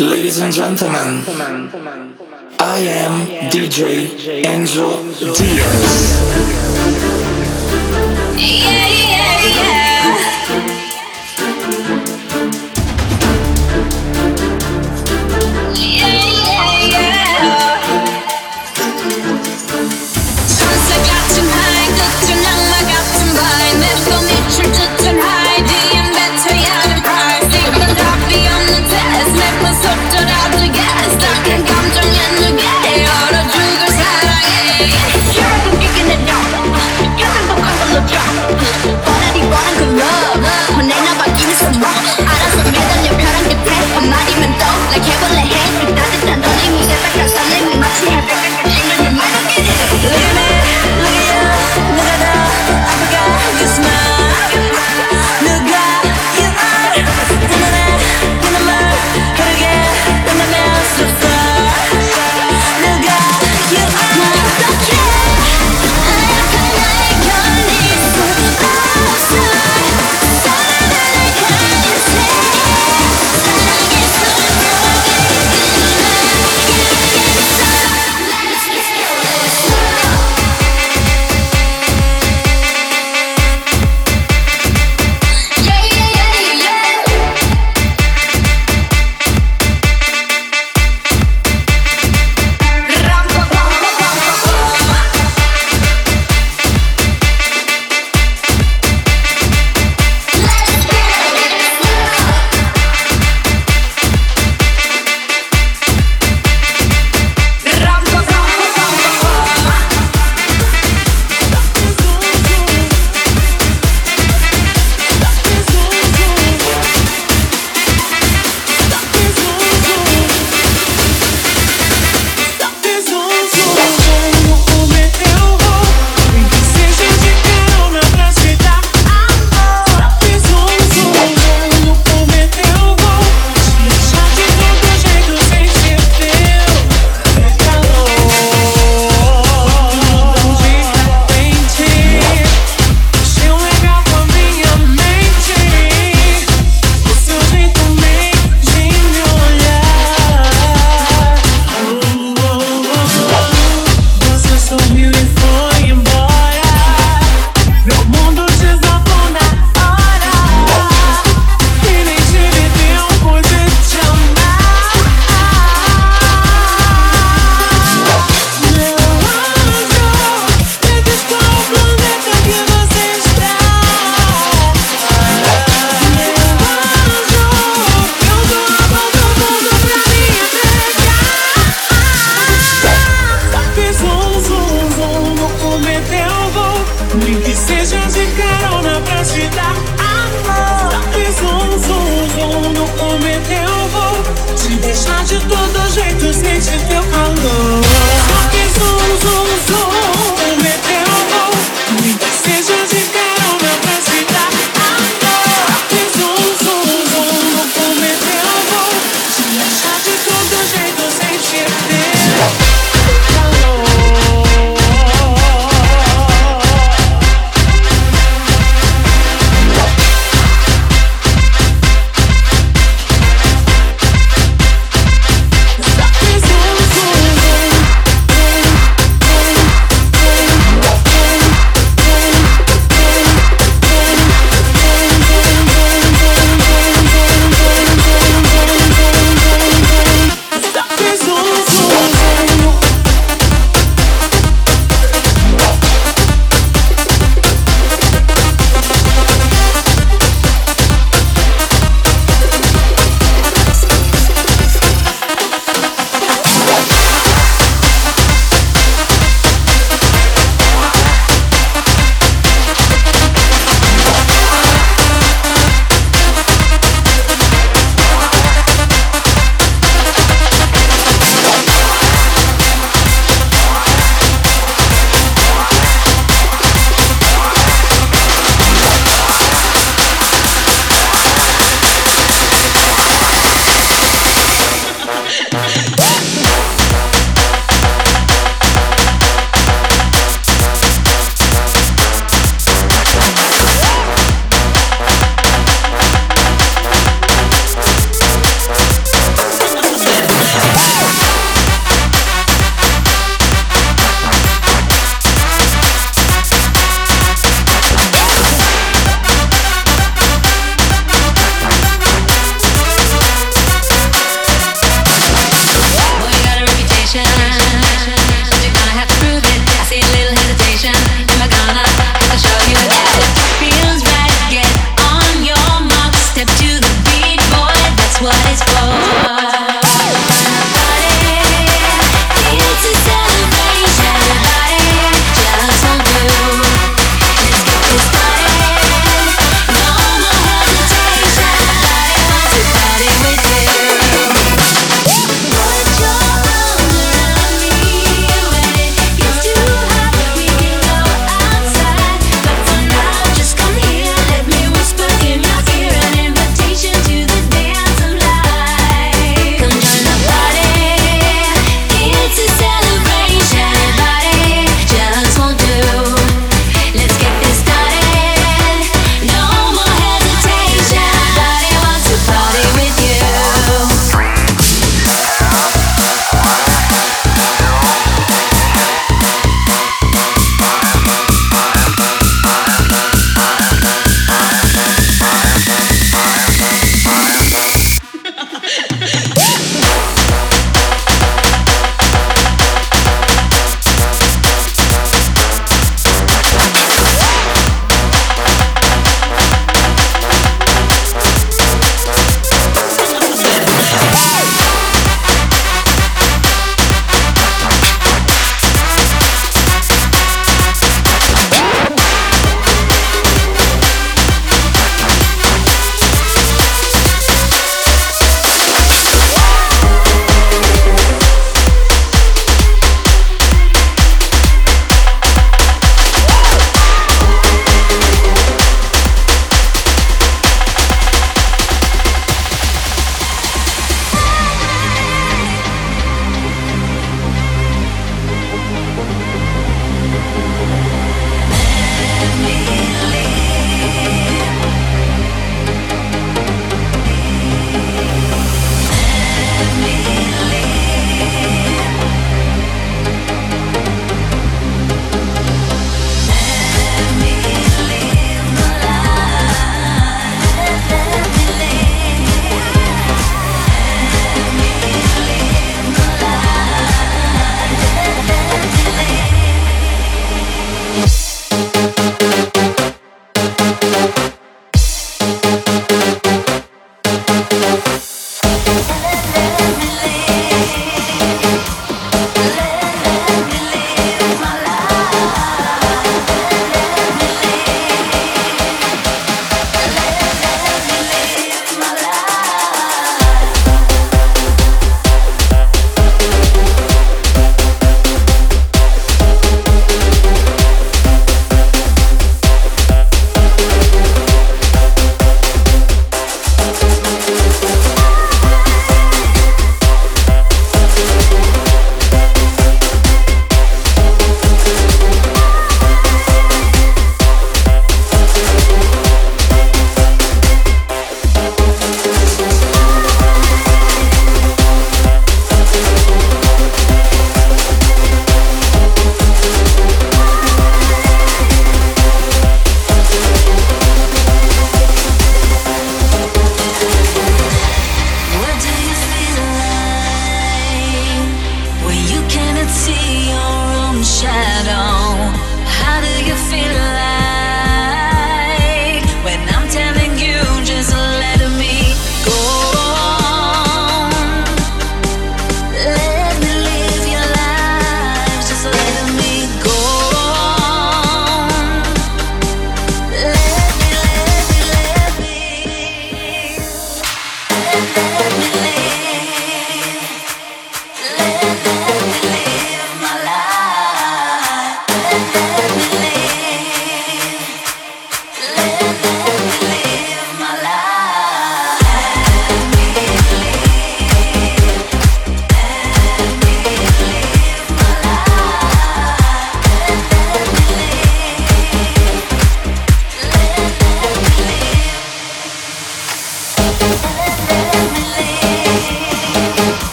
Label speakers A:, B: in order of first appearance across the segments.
A: Ladies and gentlemen, I am DJ Angel Diaz.
B: Yeah, yeah, yeah. like head with not head. 따뜻한
C: 너네 미세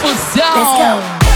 C: Let's go.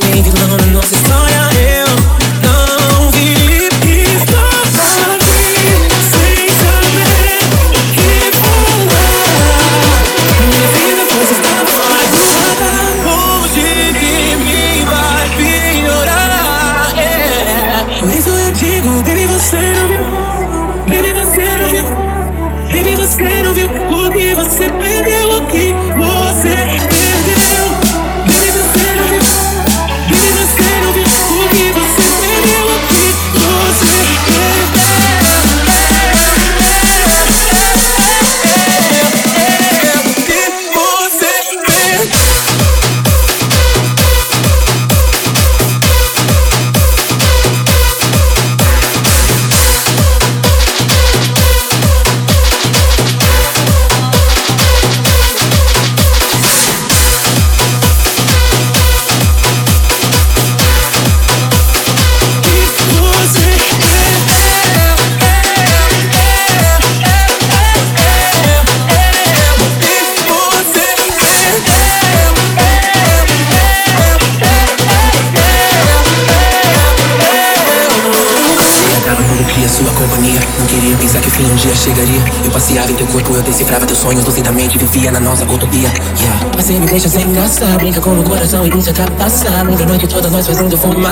C: contigo no
D: se
C: está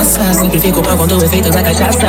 C: Sempre fico mal quando o efeito da cachaça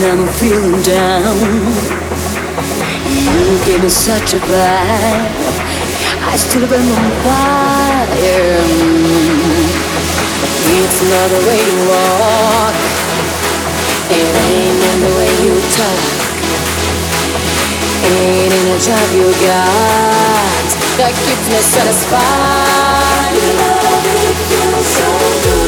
E: when I'm feeling down. You give me such a vibe. I still have been on fire. It's not the way you walk. It ain't in the way you talk. Ain't in the job you got that keeps me satisfied. Love so good.